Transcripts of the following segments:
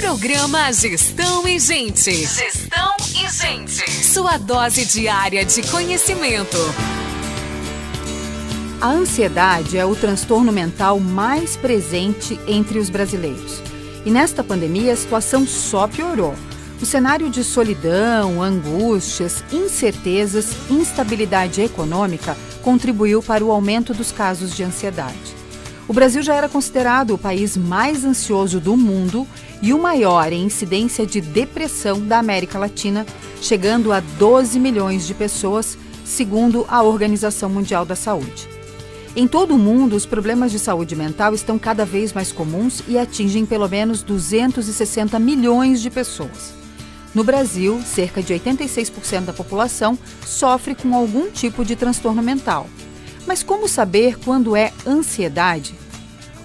Programa Gestão e Gente. Gestão e Gente. Sua dose diária de conhecimento. A ansiedade é o transtorno mental mais presente entre os brasileiros. E nesta pandemia a situação só piorou. O cenário de solidão, angústias, incertezas, instabilidade econômica contribuiu para o aumento dos casos de ansiedade. O Brasil já era considerado o país mais ansioso do mundo e o maior em incidência de depressão da América Latina, chegando a 12 milhões de pessoas, segundo a Organização Mundial da Saúde. Em todo o mundo, os problemas de saúde mental estão cada vez mais comuns e atingem pelo menos 260 milhões de pessoas. No Brasil, cerca de 86% da população sofre com algum tipo de transtorno mental. Mas como saber quando é ansiedade?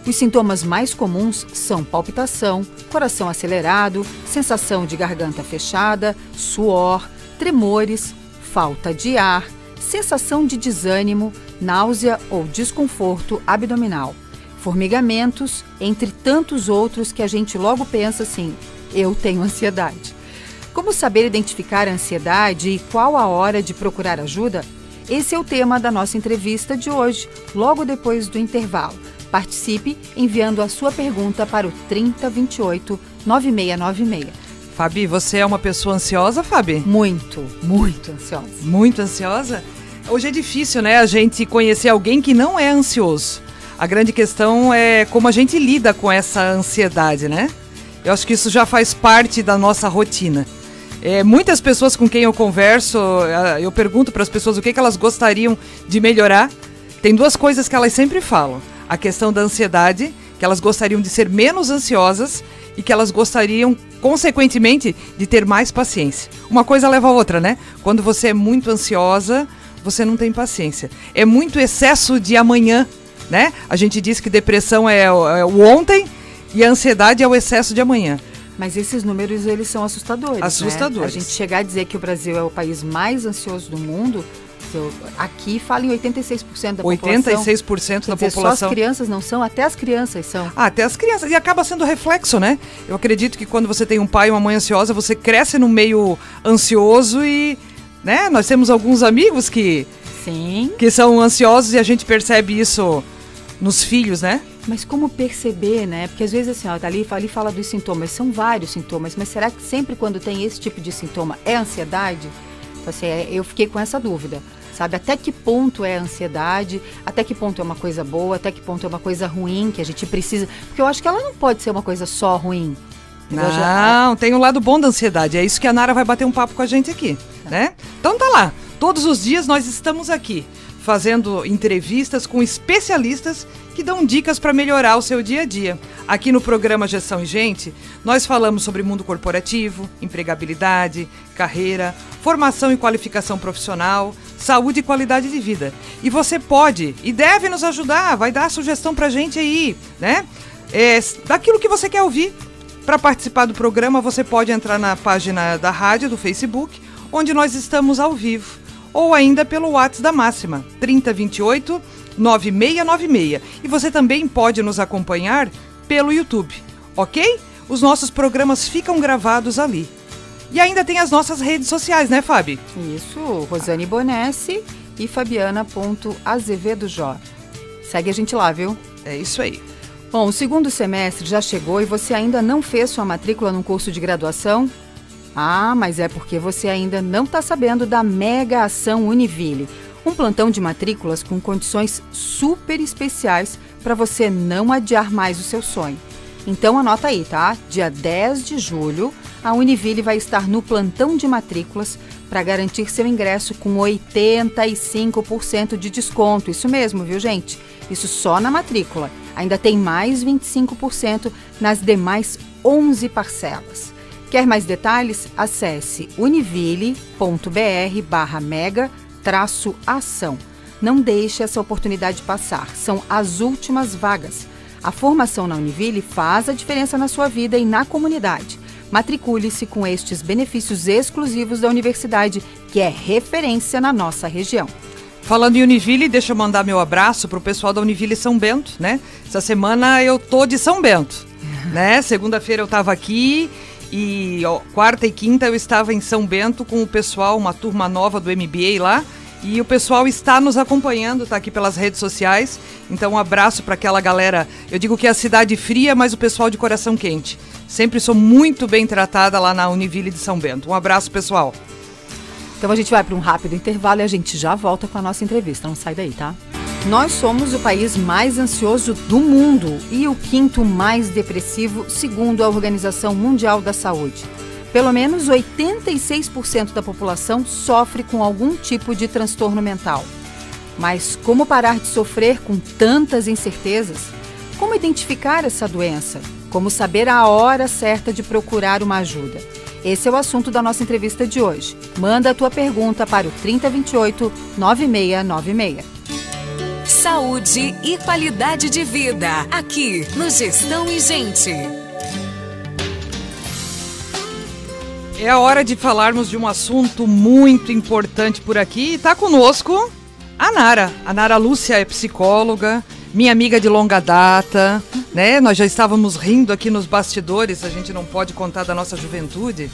Os sintomas mais comuns são palpitação, coração acelerado, sensação de garganta fechada, suor, tremores, falta de ar, sensação de desânimo, náusea ou desconforto abdominal, formigamentos, entre tantos outros que a gente logo pensa assim: eu tenho ansiedade. Como saber identificar a ansiedade e qual a hora de procurar ajuda? Esse é o tema da nossa entrevista de hoje, logo depois do intervalo. Participe enviando a sua pergunta para o 3028 9696. Fabi, você é uma pessoa ansiosa, Fabi? Muito, muito ansiosa. Muito ansiosa? Hoje é difícil, né, a gente conhecer alguém que não é ansioso. A grande questão é como a gente lida com essa ansiedade, né? Eu acho que isso já faz parte da nossa rotina. É, muitas pessoas com quem eu converso, eu pergunto para as pessoas o que, que elas gostariam de melhorar. Tem duas coisas que elas sempre falam: a questão da ansiedade, que elas gostariam de ser menos ansiosas e que elas gostariam, consequentemente, de ter mais paciência. Uma coisa leva a outra, né? Quando você é muito ansiosa, você não tem paciência. É muito excesso de amanhã, né? A gente diz que depressão é, é o ontem e a ansiedade é o excesso de amanhã. Mas esses números, eles são assustadores. Né? Assustadores. Né? A gente chegar a dizer que o Brasil é o país mais ansioso do mundo, aqui fala em 86% da 86% população. 86% da dizer, população. Só as crianças não são, até as crianças são. Ah, até as crianças. E acaba sendo reflexo, né? Eu acredito que quando você tem um pai e uma mãe ansiosa, você cresce no meio ansioso e, né? Nós temos alguns amigos que Sim. que são ansiosos e a gente percebe isso nos filhos, né? Mas como perceber, né? Porque às vezes assim, ó, tá ali, ali fala dos sintomas, são vários sintomas, mas será que sempre quando tem esse tipo de sintoma é ansiedade? Então, assim, é, eu fiquei com essa dúvida, sabe? Até que ponto é ansiedade, até que ponto é uma coisa boa, até que ponto é uma coisa ruim que a gente precisa. Porque eu acho que ela não pode ser uma coisa só ruim. Não, já... tem o um lado bom da ansiedade. É isso que a Nara vai bater um papo com a gente aqui, tá. né? Então tá lá. Todos os dias nós estamos aqui fazendo entrevistas com especialistas que dão dicas para melhorar o seu dia a dia. Aqui no programa Gestão e Gente, nós falamos sobre mundo corporativo, empregabilidade, carreira, formação e qualificação profissional, saúde e qualidade de vida. E você pode e deve nos ajudar, vai dar sugestão para a gente aí, né? É, daquilo que você quer ouvir. Para participar do programa, você pode entrar na página da rádio do Facebook, onde nós estamos ao vivo ou ainda pelo WhatsApp da Máxima, 3028 9696. E você também pode nos acompanhar pelo YouTube, ok? Os nossos programas ficam gravados ali. E ainda tem as nossas redes sociais, né, Fábio? Isso, Rosane Bonessi e Fabiana.azevedojó. Segue a gente lá, viu? É isso aí. Bom, o segundo semestre já chegou e você ainda não fez sua matrícula num curso de graduação? Ah, mas é porque você ainda não está sabendo da mega ação Univille. Um plantão de matrículas com condições super especiais para você não adiar mais o seu sonho. Então anota aí, tá? Dia 10 de julho, a Univille vai estar no plantão de matrículas para garantir seu ingresso com 85% de desconto. Isso mesmo, viu, gente? Isso só na matrícula. Ainda tem mais 25% nas demais 11 parcelas. Quer mais detalhes? Acesse univille.br barra mega traço ação. Não deixe essa oportunidade passar, são as últimas vagas. A formação na Univille faz a diferença na sua vida e na comunidade. Matricule-se com estes benefícios exclusivos da universidade, que é referência na nossa região. Falando em Univille, deixa eu mandar meu abraço para o pessoal da Univille São Bento, né? Essa semana eu tô de São Bento. né? Segunda-feira eu estava aqui e ó, quarta e quinta eu estava em São Bento com o pessoal, uma turma nova do MBA lá. E o pessoal está nos acompanhando, está aqui pelas redes sociais. Então, um abraço para aquela galera. Eu digo que é a cidade fria, mas o pessoal de coração quente. Sempre sou muito bem tratada lá na Univille de São Bento. Um abraço, pessoal. Então a gente vai para um rápido intervalo e a gente já volta com a nossa entrevista. Não sai daí, tá? Nós somos o país mais ansioso do mundo e o quinto mais depressivo, segundo a Organização Mundial da Saúde. Pelo menos 86% da população sofre com algum tipo de transtorno mental. Mas como parar de sofrer com tantas incertezas? Como identificar essa doença? Como saber a hora certa de procurar uma ajuda? Esse é o assunto da nossa entrevista de hoje. Manda a tua pergunta para o 3028 9696. Saúde e qualidade de vida, aqui no Gestão e Gente. É a hora de falarmos de um assunto muito importante por aqui. E está conosco a Nara. A Nara Lúcia é psicóloga, minha amiga de longa data, né? Nós já estávamos rindo aqui nos bastidores, a gente não pode contar da nossa juventude.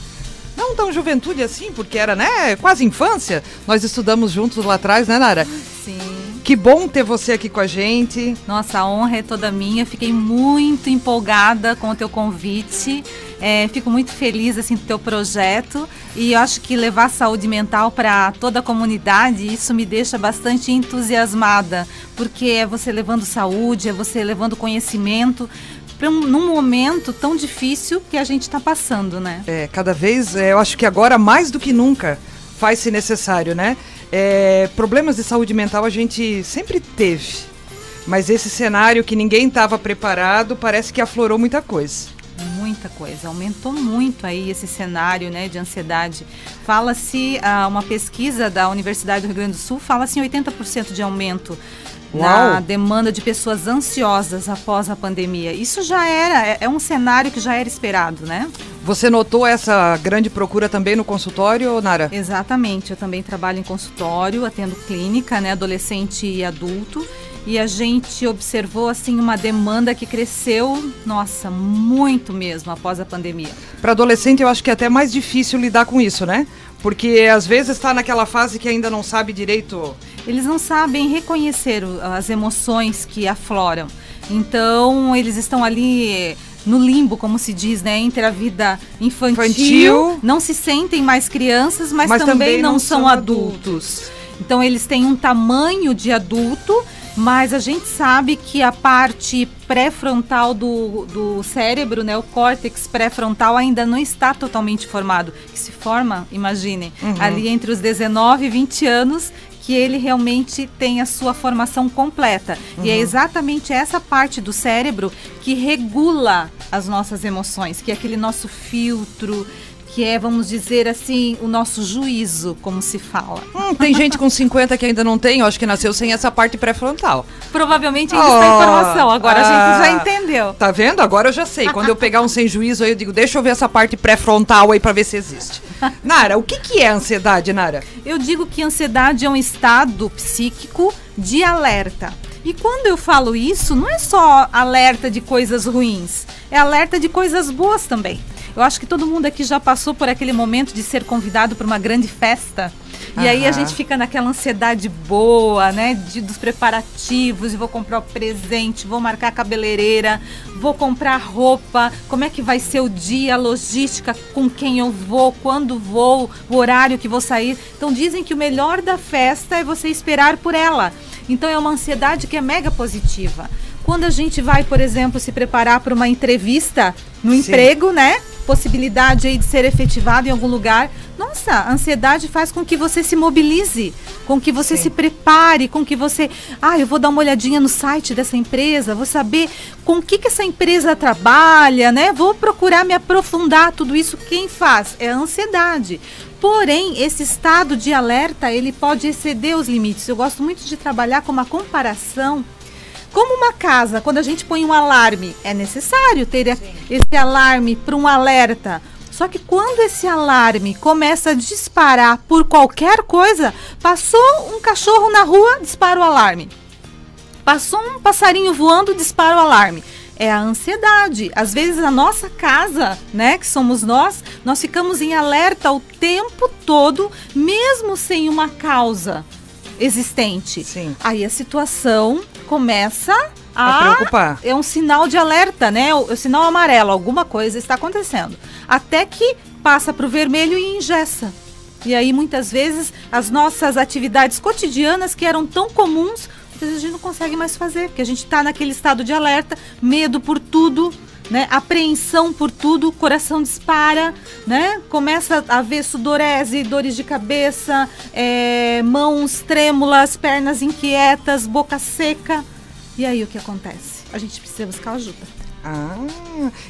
Não tão juventude assim, porque era, né, quase infância. Nós estudamos juntos lá atrás, né, Nara? Sim. Que bom ter você aqui com a gente. Nossa, a honra é toda minha. Fiquei muito empolgada com o teu convite. É, fico muito feliz assim do teu projeto e eu acho que levar saúde mental para toda a comunidade isso me deixa bastante entusiasmada porque é você levando saúde, é você levando conhecimento um, num momento tão difícil que a gente está passando, né? É, cada vez, é, eu acho que agora mais do que nunca faz-se necessário, né? É, problemas de saúde mental a gente sempre teve, mas esse cenário que ninguém estava preparado parece que aflorou muita coisa. Muita coisa, aumentou muito aí esse cenário né, de ansiedade. Fala-se, ah, uma pesquisa da Universidade do Rio Grande do Sul fala-se em 80% de aumento Uau. na demanda de pessoas ansiosas após a pandemia. Isso já era, é, é um cenário que já era esperado, né? Você notou essa grande procura também no consultório, Nara? Exatamente, eu também trabalho em consultório, atendo clínica, né, adolescente e adulto e a gente observou assim uma demanda que cresceu, nossa, muito mesmo após a pandemia. Para adolescente eu acho que é até mais difícil lidar com isso, né? Porque às vezes está naquela fase que ainda não sabe direito. Eles não sabem reconhecer as emoções que afloram. Então eles estão ali no limbo, como se diz, né, entre a vida infantil, infantil. não se sentem mais crianças, mas, mas também, também, não, não são, são adultos. adultos. Então eles têm um tamanho de adulto, mas a gente sabe que a parte pré-frontal do, do cérebro, né, o córtex pré-frontal ainda não está totalmente formado. Que se forma, imagine, uhum. ali entre os 19 e 20 anos, que ele realmente tem a sua formação completa. Uhum. E é uhum. exatamente essa parte do cérebro que regula as nossas emoções, que é aquele nosso filtro, que é, vamos dizer assim, o nosso juízo, como se fala. Hum, tem gente com 50 que ainda não tem, eu acho que nasceu sem essa parte pré-frontal. Provavelmente ainda oh, está informação, agora ah, a gente já ah, entendeu. Tá vendo? Agora eu já sei. Quando eu pegar um sem juízo aí, eu digo, deixa eu ver essa parte pré-frontal aí para ver se existe. Nara, o que, que é ansiedade, Nara? Eu digo que ansiedade é um estado psíquico de alerta. E quando eu falo isso, não é só alerta de coisas ruins, é alerta de coisas boas também. Eu acho que todo mundo aqui já passou por aquele momento de ser convidado para uma grande festa. E aí a gente fica naquela ansiedade boa, né? De, dos preparativos, vou comprar o presente, vou marcar a cabeleireira, vou comprar roupa, como é que vai ser o dia, a logística, com quem eu vou, quando vou, o horário que vou sair. Então dizem que o melhor da festa é você esperar por ela. Então é uma ansiedade que é mega positiva. Quando a gente vai, por exemplo, se preparar para uma entrevista no Sim. emprego, né? Possibilidade aí de ser efetivado em algum lugar, nossa, a ansiedade faz com que você se mobilize, com que você Sim. se prepare, com que você, ah, eu vou dar uma olhadinha no site dessa empresa, vou saber com que que essa empresa trabalha, né? Vou procurar me aprofundar tudo isso. Quem faz é a ansiedade. Porém, esse estado de alerta, ele pode exceder os limites. Eu gosto muito de trabalhar com uma comparação como uma casa, quando a gente põe um alarme, é necessário ter esse alarme para um alerta. Só que quando esse alarme começa a disparar por qualquer coisa, passou um cachorro na rua, dispara o alarme. Passou um passarinho voando, dispara o alarme. é a ansiedade. Às vezes a nossa casa, né, que somos nós, nós ficamos em alerta o tempo todo, mesmo sem uma causa existente. Sim. Aí a situação começa A a, preocupar. é um sinal de alerta, né? O, o sinal amarelo, alguma coisa está acontecendo. Até que passa para o vermelho e engessa. E aí, muitas vezes, as nossas atividades cotidianas que eram tão comuns, a gente não consegue mais fazer, porque a gente está naquele estado de alerta, medo por tudo, né? Apreensão por tudo, o coração dispara, né? Começa a ver sudorese, dores de cabeça, é, mãos trêmulas, pernas inquietas, boca seca. E aí o que acontece? A gente precisa buscar ajuda. Ah,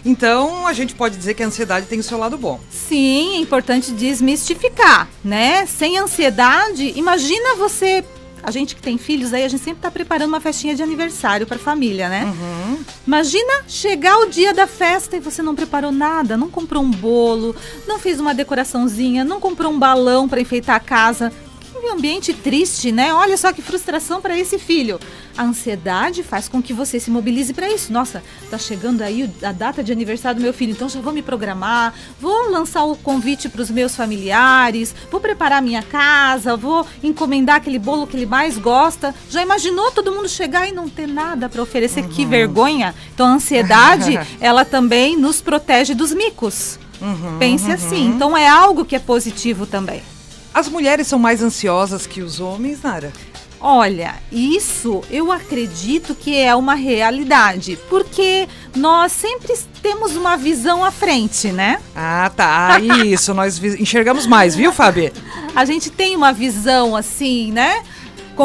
então a gente pode dizer que a ansiedade tem o seu lado bom. Sim, é importante desmistificar, né? Sem ansiedade, imagina você. A gente que tem filhos aí, a gente sempre tá preparando uma festinha de aniversário pra família, né? Uhum. Imagina chegar o dia da festa e você não preparou nada, não comprou um bolo, não fez uma decoraçãozinha, não comprou um balão pra enfeitar a casa. Que ambiente triste, né? Olha só que frustração para esse filho. A ansiedade faz com que você se mobilize para isso. Nossa, tá chegando aí a data de aniversário do meu filho, então já vou me programar, vou lançar o convite para os meus familiares, vou preparar minha casa, vou encomendar aquele bolo que ele mais gosta. Já imaginou todo mundo chegar e não ter nada para oferecer? Que vergonha! Então a ansiedade, ela também nos protege dos micos. Pense assim. Então é algo que é positivo também. As mulheres são mais ansiosas que os homens, Nara? Olha, isso eu acredito que é uma realidade, porque nós sempre temos uma visão à frente, né? Ah, tá. Isso, nós enxergamos mais, viu, Fábio? A gente tem uma visão assim, né?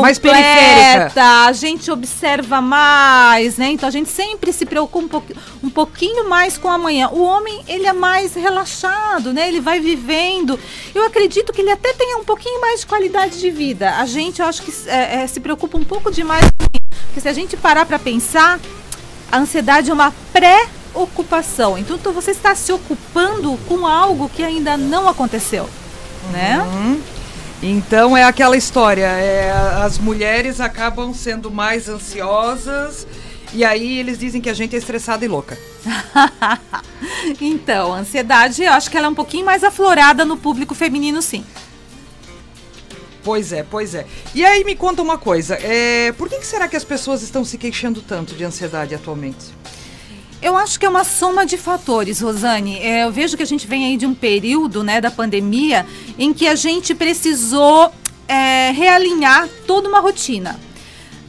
Mais Completa, a gente observa mais, né? Então a gente sempre se preocupa um, pouqui- um pouquinho mais com amanhã. O homem, ele é mais relaxado, né? Ele vai vivendo. Eu acredito que ele até tenha um pouquinho mais de qualidade de vida. A gente, eu acho que é, é, se preocupa um pouco demais com isso. Porque se a gente parar para pensar, a ansiedade é uma pré-ocupação. Então tu- você está se ocupando com algo que ainda não aconteceu, né? Então é aquela história, é, as mulheres acabam sendo mais ansiosas e aí eles dizem que a gente é estressada e louca. Então, a ansiedade, eu acho que ela é um pouquinho mais aflorada no público feminino, sim. Pois é, pois é. E aí me conta uma coisa, é, por que, que será que as pessoas estão se queixando tanto de ansiedade atualmente? Eu acho que é uma soma de fatores, Rosane. É, eu vejo que a gente vem aí de um período, né, da pandemia, em que a gente precisou é, realinhar toda uma rotina.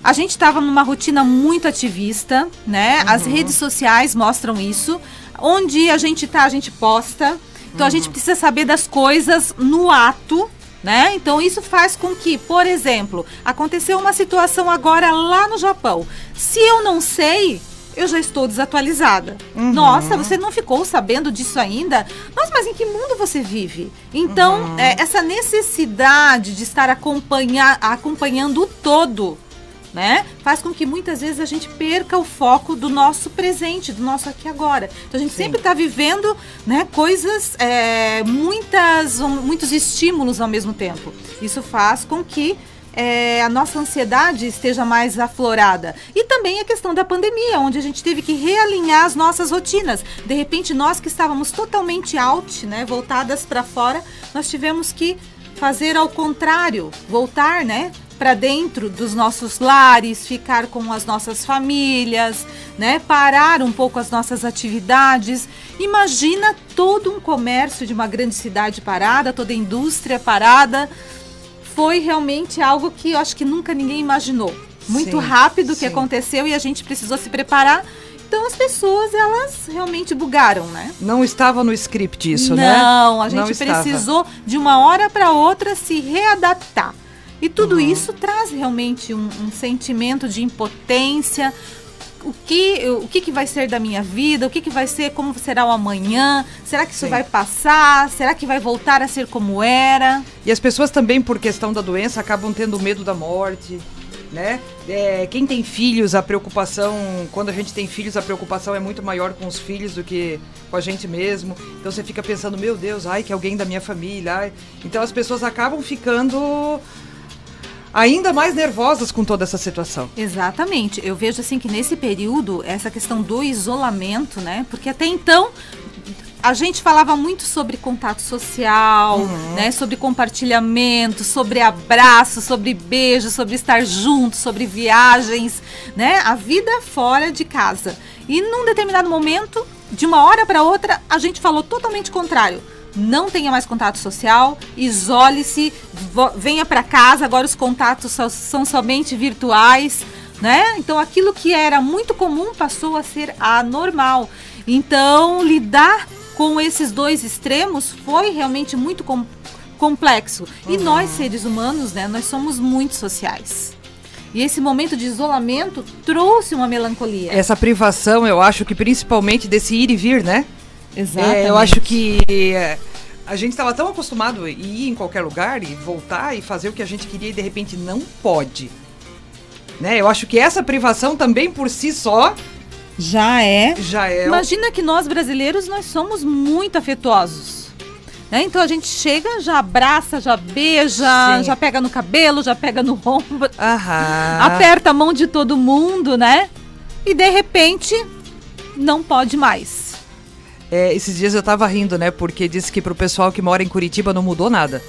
A gente estava numa rotina muito ativista, né? As redes sociais mostram isso. Onde a gente tá, a gente posta. Então a gente precisa saber das coisas no ato, né? Então isso faz com que, por exemplo, aconteceu uma situação agora lá no Japão. Se eu não sei, eu já estou desatualizada. Nossa, você não ficou sabendo disso ainda? Nossa, mas em que mundo você vive? Então, é, essa necessidade de estar acompanhar, acompanhando o todo, né? Faz com que muitas vezes a gente perca o foco do nosso presente, do nosso aqui agora. Então a gente Sim. sempre está vivendo, né, coisas, é, muitas, muitos estímulos ao mesmo tempo. Isso faz com que é, a nossa ansiedade esteja mais aflorada. E também a questão da pandemia, onde a gente teve que realinhar as nossas rotinas. De repente, nós que estávamos totalmente out, né, voltadas para fora, nós tivemos que fazer ao contrário, voltar, né, para dentro dos nossos lares, ficar com as nossas famílias, né, parar um pouco as nossas atividades. Imagina todo um comércio de uma grande cidade parada, toda a indústria parada. Foi realmente algo que eu acho que nunca ninguém imaginou. Muito Sim, rápido que sim. aconteceu e a gente precisou se preparar. Então as pessoas, elas realmente bugaram, né? Não estava no script isso, né? Não, a gente Não estava. precisou de uma hora para outra se readaptar. E tudo Uhum. isso traz realmente um, um sentimento de impotência. O que, o que, que vai ser da minha vida? O que, que vai ser? Como será o amanhã? Será que isso Sim. vai passar? Será que vai voltar a ser como era? E as pessoas também, por questão da doença, acabam tendo medo da morte, né? É, quem tem filhos, a preocupação, quando a gente tem filhos, a preocupação é muito maior com os filhos do que com a gente mesmo. Então você fica pensando, meu Deus, ai, que alguém da minha família, ai. Então as pessoas acabam ficando ainda mais nervosas com toda essa situação. Exatamente. Eu vejo assim que nesse período, essa questão do isolamento, né? Porque até então a gente falava muito sobre contato social, uhum. né? Sobre compartilhamento, sobre abraço, sobre beijo, sobre estar junto, sobre viagens, né? A vida fora de casa. E num determinado momento, de uma hora para outra, a gente falou totalmente contrário não tenha mais contato social, isole-se, venha para casa, agora os contatos são somente virtuais, né? Então aquilo que era muito comum passou a ser anormal. Então, lidar com esses dois extremos foi realmente muito com complexo. E uhum. nós, seres humanos, né, nós somos muito sociais. E esse momento de isolamento trouxe uma melancolia. Essa privação, eu acho que principalmente desse ir e vir, né? Exatamente. É, eu acho que é, a gente estava tão acostumado a ir em qualquer lugar e voltar e fazer o que a gente queria e de repente não pode. Né? Eu acho que essa privação também por si só já é. Já é. Imagina que nós brasileiros nós somos muito afetuosos. Né? Então a gente chega, já abraça, já beija, Sim. já pega no cabelo, já pega no ombro, Aham. aperta a mão de todo mundo, né? E de repente não pode mais. É, esses dias eu tava rindo, né? Porque disse que pro pessoal que mora em Curitiba não mudou nada.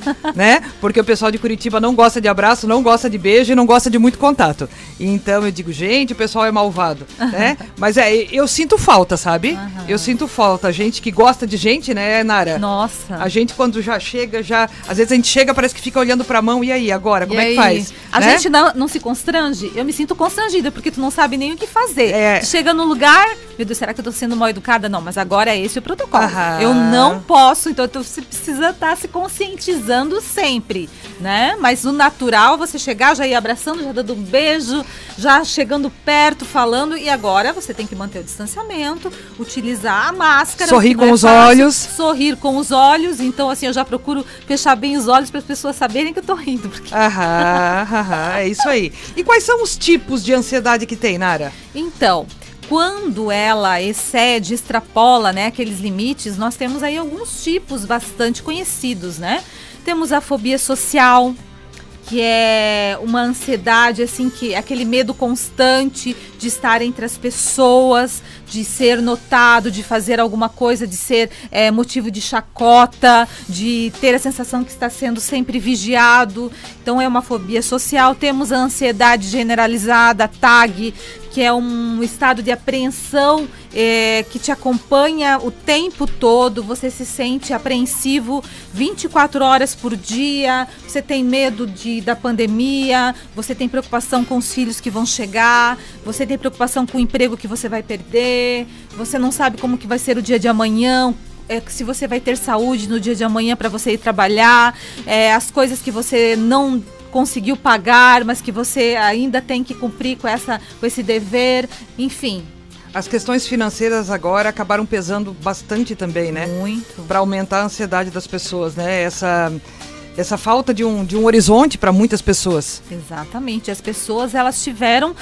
né? Porque o pessoal de Curitiba não gosta de abraço, não gosta de beijo e não gosta de muito contato. Então eu digo, gente, o pessoal é malvado, né? Mas é, eu sinto falta, sabe? Eu sinto falta. Gente que gosta de gente, né, Nara? Nossa. A gente quando já chega, já. Às vezes a gente chega, parece que fica olhando pra mão, e aí, agora? Como e é que faz? A né? gente não, não se constrange? Eu me sinto constrangida, porque tu não sabe nem o que fazer. É. chega no lugar, meu Deus, será que eu tô sendo mal educada? Não, mas agora é esse o protocolo. Aham. Eu não posso, então você precisa estar tá se conscientizando sempre, né? Mas o natural, você chegar, já ir abraçando, já dando um beijo, já chegando perto, falando, e agora você tem que manter o distanciamento, utilizar a máscara. Sorrir com é os fácil, olhos. Sorrir com os olhos. Então, assim, eu já procuro fechar bem os olhos para as pessoas saberem que eu tô rindo. Porque... Aham, aham, é isso aí. E quais são os tipos de ansiedade que tem, Nara? Então, quando ela excede, extrapola, né, aqueles limites, nós temos aí alguns tipos bastante conhecidos, né? Temos a fobia social, que é uma ansiedade, assim, que é aquele medo constante de estar entre as pessoas, de ser notado, de fazer alguma coisa, de ser é, motivo de chacota, de ter a sensação que está sendo sempre vigiado. Então é uma fobia social. Temos a ansiedade generalizada, TAG, que é um estado de apreensão é, que te acompanha o tempo todo, você se sente apreensivo 24 horas por dia, você tem medo de, da pandemia, você tem preocupação com os filhos que vão chegar, você tem preocupação com o emprego que você vai perder, você não sabe como que vai ser o dia de amanhã, é, se você vai ter saúde no dia de amanhã para você ir trabalhar, é, as coisas que você não conseguiu pagar, mas que você ainda tem que cumprir com, essa, com esse dever, enfim. As questões financeiras agora acabaram pesando bastante também, né? Muito. Para aumentar a ansiedade das pessoas, né? Essa essa falta de um, de um horizonte para muitas pessoas. Exatamente. As pessoas elas tiveram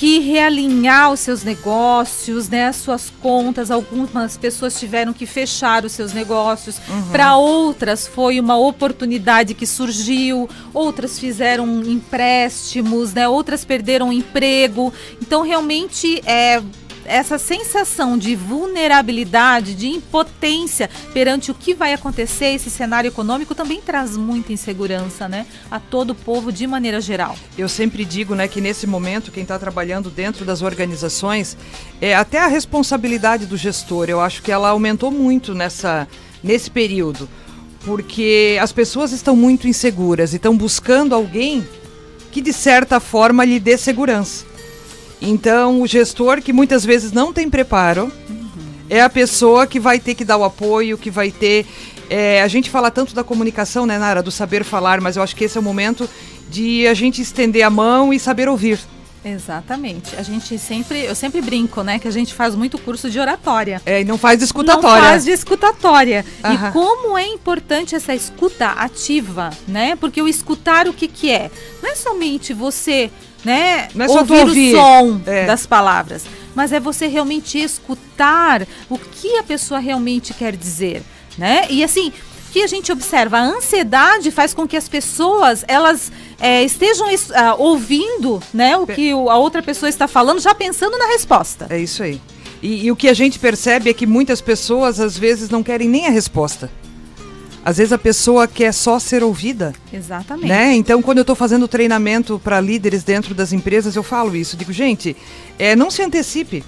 que realinhar os seus negócios, né, as suas contas. Algumas pessoas tiveram que fechar os seus negócios. Uhum. Para outras foi uma oportunidade que surgiu. Outras fizeram empréstimos, né? Outras perderam emprego. Então realmente é essa sensação de vulnerabilidade, de impotência perante o que vai acontecer, esse cenário econômico também traz muita insegurança, né, a todo o povo de maneira geral. Eu sempre digo, né, que nesse momento quem está trabalhando dentro das organizações é até a responsabilidade do gestor. Eu acho que ela aumentou muito nessa nesse período, porque as pessoas estão muito inseguras e estão buscando alguém que de certa forma lhe dê segurança. Então, o gestor que muitas vezes não tem preparo uhum. é a pessoa que vai ter que dar o apoio, que vai ter. É, a gente fala tanto da comunicação, né, Nara, do saber falar, mas eu acho que esse é o momento de a gente estender a mão e saber ouvir. Exatamente. A gente sempre, eu sempre brinco, né, que a gente faz muito curso de oratória. É, e não faz de escutatória. Não faz de escutatória. Uhum. E como é importante essa escuta ativa, né? Porque o escutar o que que é? Não é somente você né, Não é ouvir, ouvir, o som é. das palavras, mas é você realmente escutar o que a pessoa realmente quer dizer, né? E assim, que a gente observa? A ansiedade faz com que as pessoas elas é, estejam uh, ouvindo né, o que a outra pessoa está falando, já pensando na resposta. É isso aí. E, e o que a gente percebe é que muitas pessoas às vezes não querem nem a resposta. Às vezes a pessoa quer só ser ouvida. Exatamente. Né? Então, quando eu estou fazendo treinamento para líderes dentro das empresas, eu falo isso. Digo, gente, é, não se antecipe.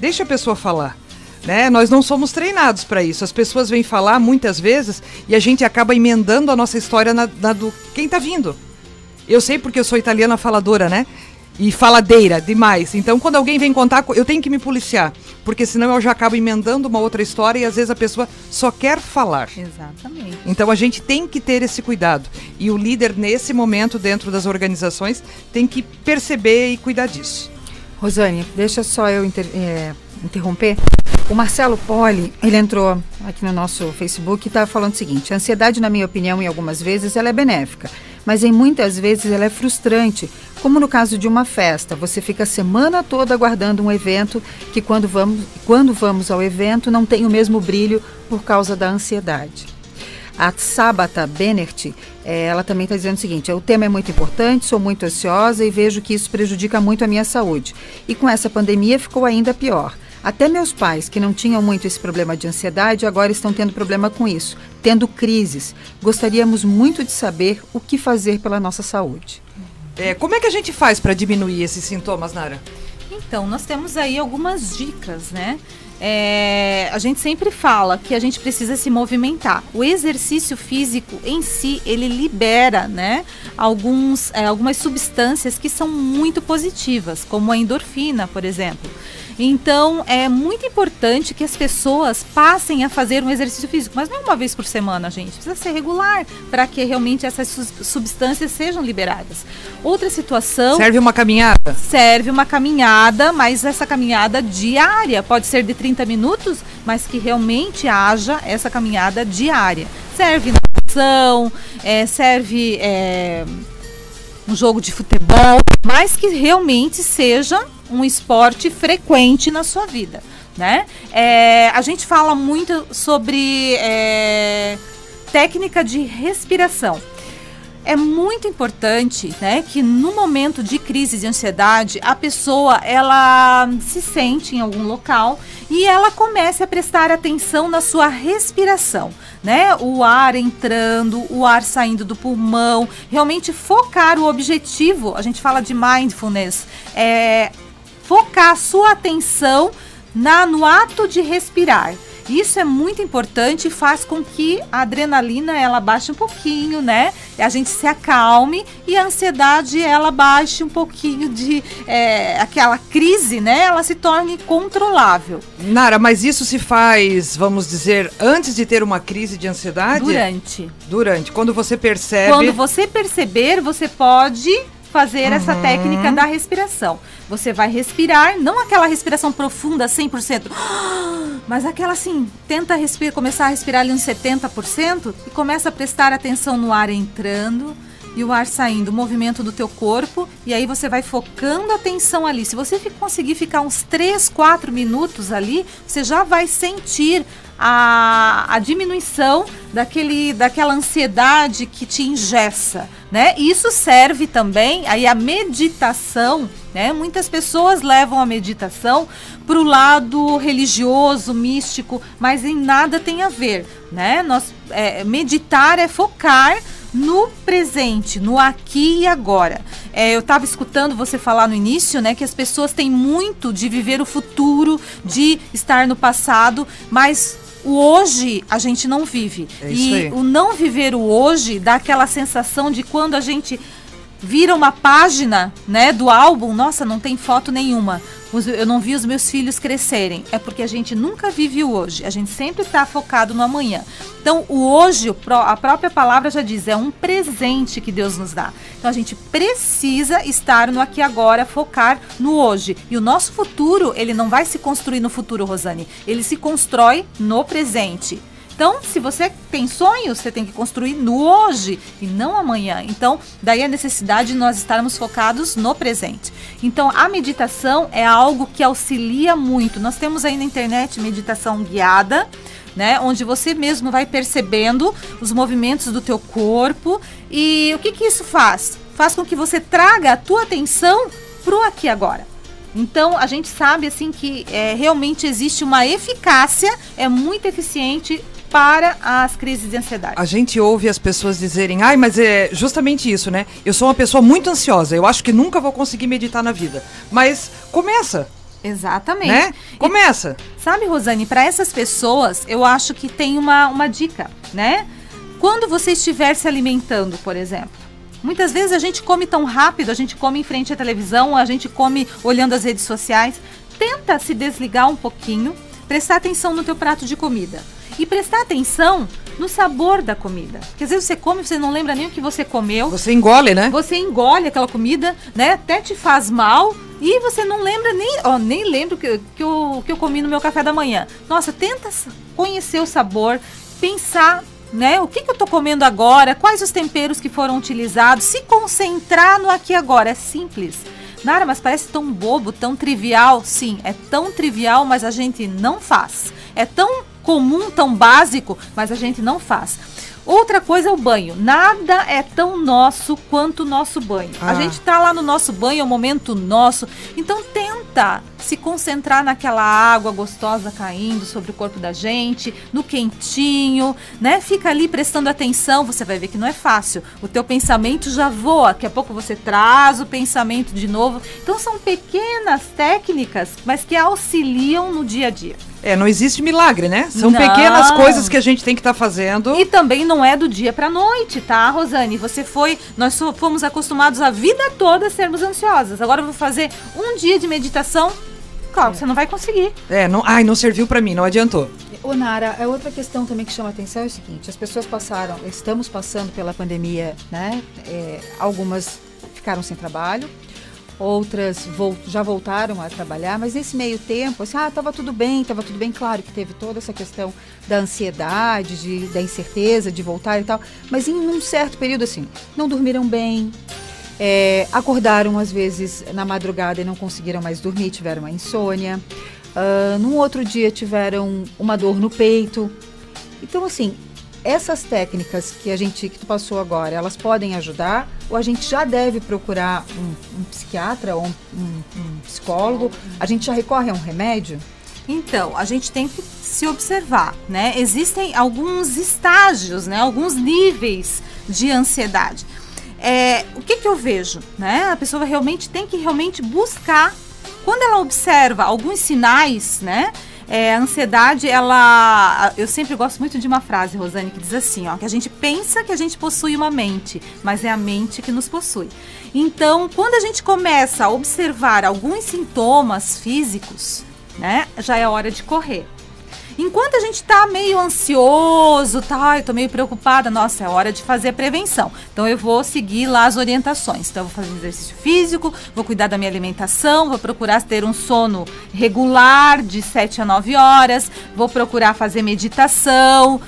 Deixa a pessoa falar. Né? Nós não somos treinados para isso. As pessoas vêm falar muitas vezes e a gente acaba emendando a nossa história na, na do quem está vindo. Eu sei porque eu sou italiana faladora, né? E faladeira demais. Então, quando alguém vem contar, eu tenho que me policiar, porque senão eu já acabo emendando uma outra história e às vezes a pessoa só quer falar. Exatamente. Então, a gente tem que ter esse cuidado. E o líder, nesse momento, dentro das organizações, tem que perceber e cuidar disso. Rosane, deixa só eu inter é, interromper. O Marcelo Poli, ele entrou aqui no nosso Facebook e estava falando o seguinte: a ansiedade, na minha opinião, em algumas vezes, ela é benéfica mas em muitas vezes ela é frustrante, como no caso de uma festa. Você fica a semana toda aguardando um evento que quando vamos, quando vamos ao evento não tem o mesmo brilho por causa da ansiedade. A Sabata Benert, eh, ela também está dizendo o seguinte: o tema é muito importante, sou muito ansiosa e vejo que isso prejudica muito a minha saúde. E com essa pandemia ficou ainda pior. Até meus pais, que não tinham muito esse problema de ansiedade, agora estão tendo problema com isso, tendo crises. Gostaríamos muito de saber o que fazer pela nossa saúde. É, como é que a gente faz para diminuir esses sintomas, Nara? Então, nós temos aí algumas dicas, né? É, a gente sempre fala que a gente precisa se movimentar. O exercício físico em si, ele libera, né, alguns, é, algumas substâncias que são muito positivas, como a endorfina, por exemplo. Então, é muito importante que as pessoas passem a fazer um exercício físico, mas não é uma vez por semana, gente. Precisa ser regular para que realmente essas substâncias sejam liberadas. Outra situação. Serve uma caminhada? Serve uma caminhada, mas essa caminhada diária. Pode ser de 30 minutos, mas que realmente haja essa caminhada diária. Serve natação, é, serve. É, um jogo de futebol, mas que realmente seja um esporte frequente na sua vida, né? É, a gente fala muito sobre é, técnica de respiração. É muito importante, né, que no momento de crise de ansiedade, a pessoa ela se sente em algum local e ela comece a prestar atenção na sua respiração, né? O ar entrando, o ar saindo do pulmão, realmente focar o objetivo. A gente fala de mindfulness, é focar a sua atenção na, no ato de respirar. Isso é muito importante e faz com que a adrenalina ela baixe um pouquinho, né? A gente se acalme e a ansiedade ela baixe um pouquinho de é, aquela crise, né? Ela se torne controlável. Nara, mas isso se faz, vamos dizer, antes de ter uma crise de ansiedade? Durante. Durante. Quando você percebe. Quando você perceber, você pode fazer uhum. essa técnica da respiração. Você vai respirar, não aquela respiração profunda 100%, mas aquela assim, tenta respirar, começar a respirar ali uns 70% e começa a prestar atenção no ar entrando e o ar saindo, o movimento do teu corpo, e aí você vai focando a atenção ali. Se você conseguir ficar uns 3, 4 minutos ali, você já vai sentir a, a diminuição daquele, daquela ansiedade que te ingessa, né? Isso serve também, aí a meditação, né? Muitas pessoas levam a meditação para o lado religioso, místico, mas em nada tem a ver, né? Nós, é, meditar é focar no presente, no aqui e agora. É, eu estava escutando você falar no início, né, que as pessoas têm muito de viver o futuro, de estar no passado, mas o hoje a gente não vive. É e aí. o não viver o hoje dá aquela sensação de quando a gente vira uma página, né, do álbum, nossa, não tem foto nenhuma. Eu não vi os meus filhos crescerem. É porque a gente nunca vive o hoje. A gente sempre está focado no amanhã. Então, o hoje, a própria palavra já diz, é um presente que Deus nos dá. Então, a gente precisa estar no aqui agora, focar no hoje. E o nosso futuro, ele não vai se construir no futuro, Rosane. Ele se constrói no presente. Então, se você tem sonhos, você tem que construir no hoje e não amanhã. Então, daí a necessidade de nós estarmos focados no presente. Então, a meditação é algo que auxilia muito. Nós temos aí na internet meditação guiada, né? Onde você mesmo vai percebendo os movimentos do teu corpo e o que que isso faz? Faz com que você traga a tua atenção pro aqui agora. Então a gente sabe assim que é, realmente existe uma eficácia, é muito eficiente para as crises de ansiedade. A gente ouve as pessoas dizerem, ai, mas é justamente isso, né? Eu sou uma pessoa muito ansiosa, eu acho que nunca vou conseguir meditar na vida. Mas começa. Exatamente. Né? Começa. E, sabe, Rosane, para essas pessoas, eu acho que tem uma, uma dica, né? Quando você estiver se alimentando, por exemplo, Muitas vezes a gente come tão rápido, a gente come em frente à televisão, a gente come olhando as redes sociais. Tenta se desligar um pouquinho, prestar atenção no teu prato de comida e prestar atenção no sabor da comida. Porque às vezes você come você não lembra nem o que você comeu. Você engole, né? Você engole aquela comida, né? Até te faz mal e você não lembra nem, ó, nem lembro que, que, eu, que eu comi no meu café da manhã. Nossa, tenta conhecer o sabor, pensar né? O que, que eu estou comendo agora? Quais os temperos que foram utilizados? Se concentrar no aqui agora. É simples. Nara, mas parece tão bobo, tão trivial. Sim, é tão trivial, mas a gente não faz. É tão comum, tão básico, mas a gente não faz. Outra coisa é o banho. Nada é tão nosso quanto o nosso banho. Ah. A gente tá lá no nosso banho, é o momento nosso. Então tenta se concentrar naquela água gostosa caindo sobre o corpo da gente, no quentinho, né? Fica ali prestando atenção, você vai ver que não é fácil. O teu pensamento já voa, daqui a pouco você traz o pensamento de novo. Então são pequenas técnicas, mas que auxiliam no dia a dia. É, não existe milagre, né? São não. pequenas coisas que a gente tem que estar tá fazendo. E também não é do dia pra noite, tá, Rosane? Você foi. Nós fomos acostumados a vida toda a sermos ansiosas. Agora eu vou fazer um dia de meditação. Claro, é. você não vai conseguir. É, não, ai, não serviu para mim, não adiantou. Ô Nara, a outra questão também que chama atenção é o seguinte: as pessoas passaram, estamos passando pela pandemia, né? É, algumas ficaram sem trabalho, outras já voltaram a trabalhar, mas nesse meio tempo, assim, ah, estava tudo bem, estava tudo bem, claro que teve toda essa questão da ansiedade, de, da incerteza de voltar e tal, mas em um certo período, assim, não dormiram bem, é, acordaram às vezes na madrugada e não conseguiram mais dormir, tiveram uma insônia, uh, num outro dia tiveram uma dor no peito. Então, assim, essas técnicas que a gente que tu passou agora, elas podem ajudar ou a gente já deve procurar um, um psiquiatra ou um, um, um, psicólogo? A gente já recorre a um remédio? Então, a gente tem que se observar, né? Existem alguns estágios, né? Alguns níveis de ansiedade. É, o que, que eu vejo, né? A pessoa realmente tem que realmente buscar quando ela observa alguns sinais, né? É, a ansiedade, ela. Eu sempre gosto muito de uma frase, Rosane, que diz assim: ó, que a gente pensa que a gente possui uma mente, mas é a mente que nos possui. Então, quando a gente começa a observar alguns sintomas físicos, né, já é hora de correr. Enquanto a gente está meio ansioso, tá, eu tô meio preocupada, nossa, é hora de fazer a prevenção. Então eu vou seguir lá as orientações. Então eu vou fazer exercício físico, vou cuidar da minha alimentação, vou procurar ter um sono regular de 7 a 9 horas, vou procurar fazer meditação.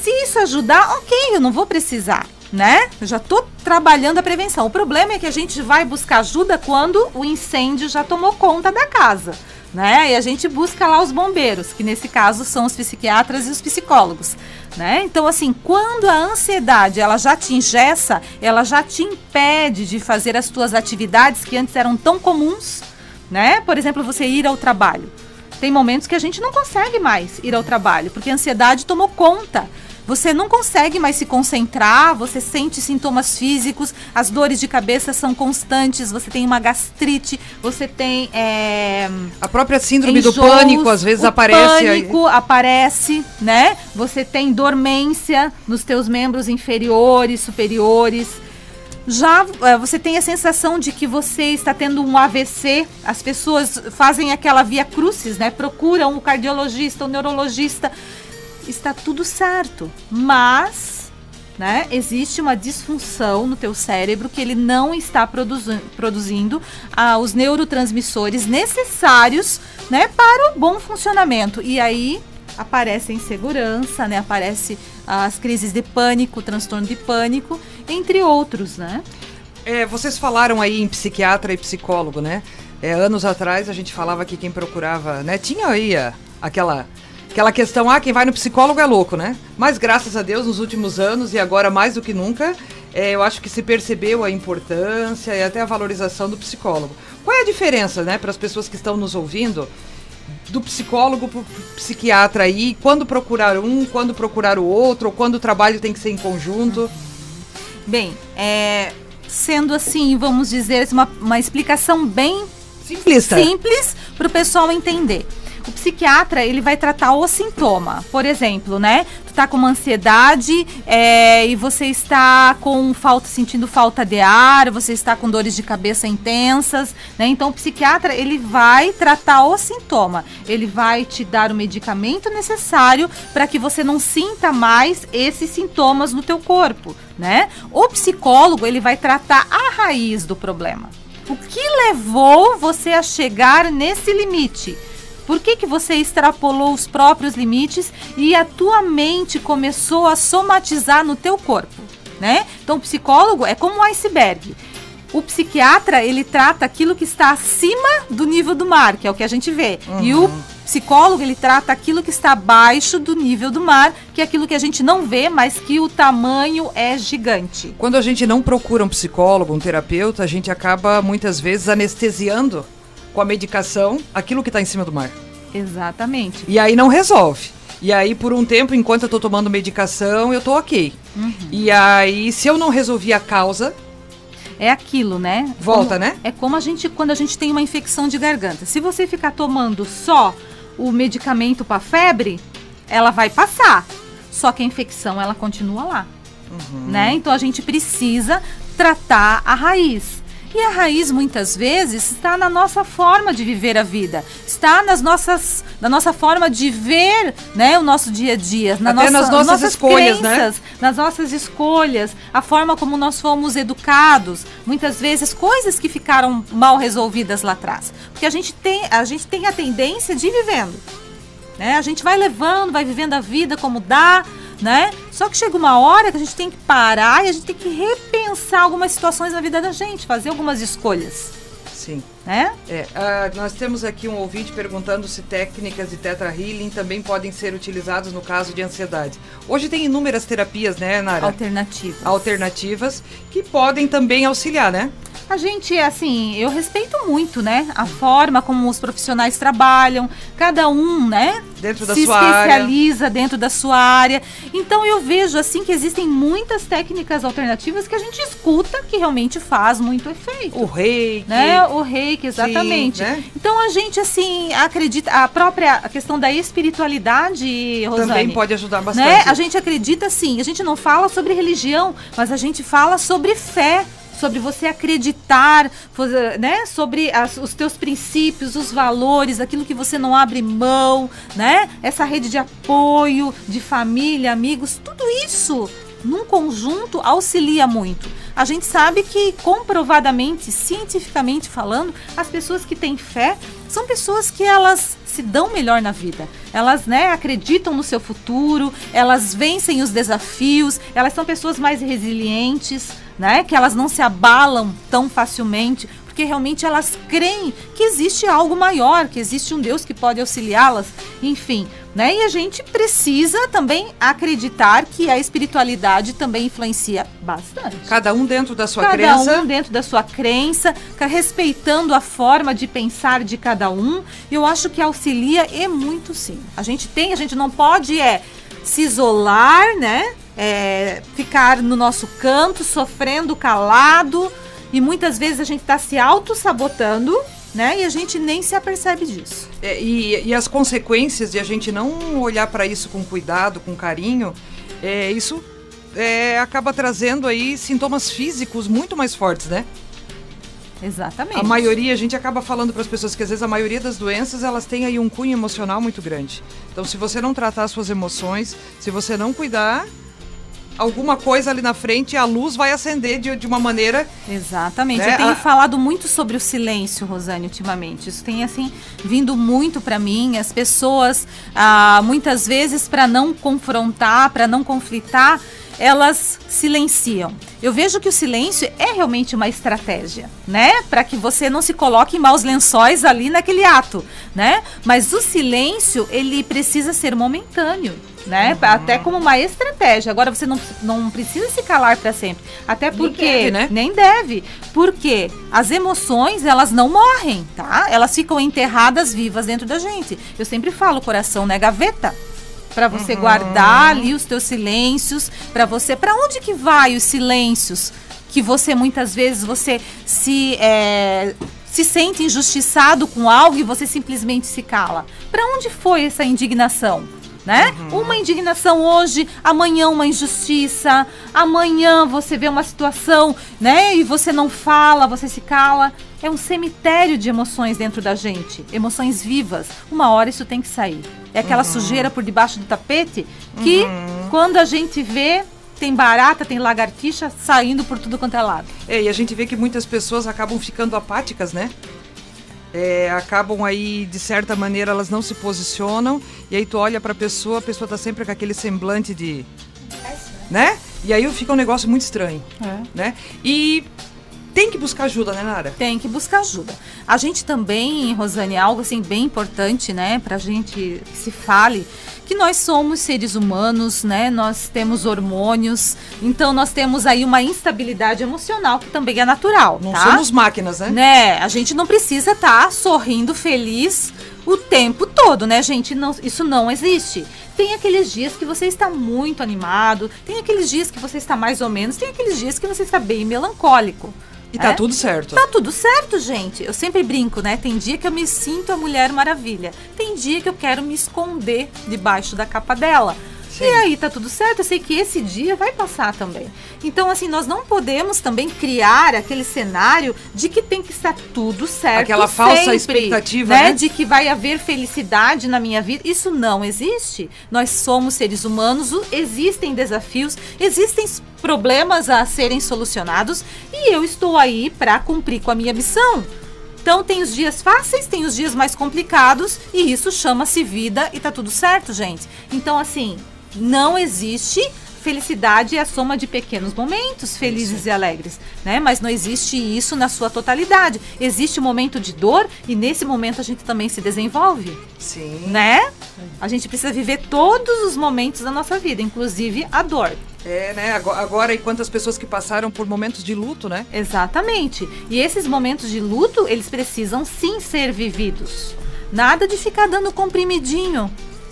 Se isso ajudar, ok, eu não vou precisar né? Eu já tô trabalhando a prevenção. O problema é que a gente vai buscar ajuda quando o incêndio já tomou conta da casa né? E a gente busca lá os bombeiros, que nesse caso são os psiquiatras e os psicólogos, né? Então, assim, quando a ansiedade ela já te ingessa, ela já te impede de fazer as tuas atividades que antes eram tão comuns, né? Por exemplo, você ir ao trabalho. Tem momentos que a gente não consegue mais ir ao trabalho, porque a ansiedade tomou conta você não consegue mais se concentrar, você sente sintomas físicos, as dores de cabeça são constantes, você tem uma gastrite, você tem. É, a própria síndrome enjoos, do pânico às vezes o aparece. pânico aí. aparece, né? Você tem dormência nos teus membros inferiores, superiores. Já é, você tem a sensação de que você está tendo um AVC, as pessoas fazem aquela via crucis, né? Procuram o cardiologista, o neurologista está tudo certo, mas né, existe uma disfunção no teu cérebro que ele não está produzi produzindo ah, os neurotransmissores necessários né, para o bom funcionamento. E aí aparece a insegurança, né, aparece as crises de pânico, transtorno de pânico, entre outros, né? É, vocês falaram aí em psiquiatra e psicólogo, né? É, anos atrás a gente falava que quem procurava, né? Tinha aí a, aquela Aquela questão, ah, quem vai no psicólogo é louco, né? Mas graças a Deus, nos últimos anos e agora mais do que nunca, é, eu acho que se percebeu a importância e até a valorização do psicólogo. Qual é a diferença, né, para as pessoas que estão nos ouvindo, do psicólogo para o psiquiatra aí? Quando procurar um, quando procurar o outro, ou quando o trabalho tem que ser em conjunto? Bem, é, sendo assim, vamos dizer, uma, uma explicação bem Simplista. simples para o pessoal entender. O psiquiatra, ele vai tratar o sintoma. Por exemplo, né? Tu tá com uma ansiedade é, e você está com falta, sentindo falta de ar, você está com dores de cabeça intensas, né? Então o psiquiatra, ele vai tratar o sintoma. Ele vai te dar o medicamento necessário para que você não sinta mais esses sintomas no teu corpo, né? O psicólogo, ele vai tratar a raiz do problema. O que levou você a chegar nesse limite? Por que, que você extrapolou os próprios limites e a tua mente começou a somatizar no teu corpo, né? Então, o psicólogo é como um iceberg. O psiquiatra, ele trata aquilo que está acima do nível do mar, que é o que a gente vê. Uhum. E o psicólogo, ele trata aquilo que está abaixo do nível do mar, que é aquilo que a gente não vê, mas que o tamanho é gigante. Quando a gente não procura um psicólogo, um terapeuta, a gente acaba muitas vezes anestesiando com a medicação aquilo que está em cima do mar. Exatamente. E aí não resolve. E aí, por um tempo, enquanto eu tô tomando medicação, eu tô ok. Uhum. E aí, se eu não resolvi a causa. É aquilo, né? Volta, como, né? É como a gente, quando a gente tem uma infecção de garganta. Se você ficar tomando só o medicamento para febre, ela vai passar. Só que a infecção, ela continua lá. Uhum. Né? Então a gente precisa tratar a raiz. E a raiz muitas vezes está na nossa forma de viver a vida, está nas nossas, na nossa forma de ver, né, o nosso dia a dia, na nossa, nas nossas, nossas escolhas, né? crenças, né? nas nossas escolhas, a forma como nós fomos educados, muitas vezes coisas que ficaram mal resolvidas lá atrás, porque a gente tem, a gente tem a tendência de ir vivendo, né? A gente vai levando, vai vivendo a vida como dá, né? Só que chega uma hora que a gente tem que parar e a gente tem que repensar algumas situações na vida da gente, fazer algumas escolhas. Sim. Né? É, uh, nós temos aqui um ouvinte perguntando se técnicas de Tetra Healing também podem ser utilizadas no caso de ansiedade. Hoje tem inúmeras terapias, né, Nara? Alternativas. Alternativas que podem também auxiliar, né? A gente, assim, eu respeito muito, né? A forma como os profissionais trabalham, cada um, né? Dentro da se sua especializa área. dentro da sua área. Então eu vejo, assim, que existem muitas técnicas alternativas que a gente escuta que realmente faz muito efeito. O reiki. Né? O reiki, exatamente. Sim, né? Então a gente, assim, acredita, a própria a questão da espiritualidade, Rosane. Também pode ajudar né? bastante. Né? A gente acredita, sim. A gente não fala sobre religião, mas a gente fala sobre fé sobre você acreditar, né, sobre as, os teus princípios, os valores, aquilo que você não abre mão, né? Essa rede de apoio, de família, amigos, tudo isso num conjunto auxilia muito. A gente sabe que comprovadamente, cientificamente falando, as pessoas que têm fé são pessoas que elas se dão melhor na vida. Elas, né, acreditam no seu futuro, elas vencem os desafios, elas são pessoas mais resilientes, né? Que elas não se abalam tão facilmente, porque realmente elas creem que existe algo maior, que existe um Deus que pode auxiliá-las, enfim, né? E a gente precisa também acreditar que a espiritualidade também influencia bastante. Cada um dentro da sua cada crença. Cada um dentro da sua crença, respeitando a forma de pensar de cada um. Eu acho que auxilia e muito sim. A gente tem, a gente não pode é se isolar, né? É, ficar no nosso canto, sofrendo calado, e muitas vezes a gente está se auto-sabotando, né? E a gente nem se apercebe disso. É, e, e, as consequências de a gente não olhar para isso com cuidado, com carinho, é, isso é, acaba trazendo aí sintomas físicos muito mais fortes, né? Exatamente. A maioria, a gente acaba falando para as pessoas que às vezes a maioria das doenças elas têm aí um cunho emocional muito grande. Então, se você não tratar as suas emoções, se você não cuidar, alguma coisa ali na frente, a luz vai acender de, de uma maneira. Exatamente. Né? Eu tenho a... falado muito sobre o silêncio, Rosane, ultimamente. Isso tem assim vindo muito para mim. As pessoas, ah, muitas vezes, para não confrontar, para não conflitar, elas silenciam. Eu vejo que o silêncio é realmente uma estratégia, né? Para que você não se coloque em maus lençóis ali naquele ato, né? Mas o silêncio, ele precisa ser momentâneo né? Uhum. Até como uma estratégia. Agora você não, não precisa se calar para sempre. Até porque nem deve, né? nem deve. Porque as emoções, elas não morrem, tá? Elas ficam enterradas vivas dentro da gente. Eu sempre falo, coração não é gaveta para você uhum. guardar ali os teus silêncios, para você, para onde que vai os silêncios que você muitas vezes você se é, se sente injustiçado com algo e você simplesmente se cala. Para onde foi essa indignação? Né? Uhum. Uma indignação hoje, amanhã uma injustiça, amanhã você vê uma situação, né? E você não fala, você se cala. É um cemitério de emoções dentro da gente, emoções vivas. Uma hora isso tem que sair. É aquela uhum. sujeira por debaixo do tapete que, uhum. quando a gente vê, tem barata, tem lagartixa saindo por tudo quanto é lado. É, e a gente vê que muitas pessoas acabam ficando apáticas, né? É, acabam aí, de certa maneira, elas não se posicionam, e aí tu olha para a pessoa, a pessoa tá sempre com aquele semblante de. Né? E aí fica um negócio muito estranho. É. Né? E tem que buscar ajuda, né, Nara? Tem que buscar ajuda. A gente também, Rosane, algo assim bem importante, né, pra gente que se fale, que nós somos seres humanos, né? Nós temos hormônios, então nós temos aí uma instabilidade emocional que também é natural. Não tá? somos máquinas, né? Né? A gente não precisa estar tá sorrindo feliz o tempo todo, né, gente? Não, isso não existe. Tem aqueles dias que você está muito animado, tem aqueles dias que você está mais ou menos, tem aqueles dias que você está bem melancólico. E tá é? tudo certo. Tá tudo certo, gente. Eu sempre brinco, né? Tem dia que eu me sinto a Mulher Maravilha. Tem dia que eu quero me esconder debaixo da capa dela. Sim. E aí tá tudo certo, eu sei que esse dia vai passar também. Então, assim, nós não podemos também criar aquele cenário de que tem que estar tudo certo. Aquela falsa sempre, expectativa, né? né? De que vai haver felicidade na minha vida. Isso não existe. Nós somos seres humanos, existem desafios, existem problemas a serem solucionados e eu estou aí para cumprir com a minha missão. Então tem os dias fáceis, tem os dias mais complicados e isso chama-se vida e tá tudo certo, gente. Então assim, não existe felicidade é a soma de pequenos momentos felizes isso. e alegres, né? Mas não existe isso na sua totalidade. Existe um momento de dor e nesse momento a gente também se desenvolve. Sim. Né? A gente precisa viver todos os momentos da nossa vida, inclusive a dor. É, né? Agora, e quantas pessoas que passaram por momentos de luto, né? Exatamente. E esses momentos de luto, eles precisam sim ser vividos. Nada de ficar dando comprimidinho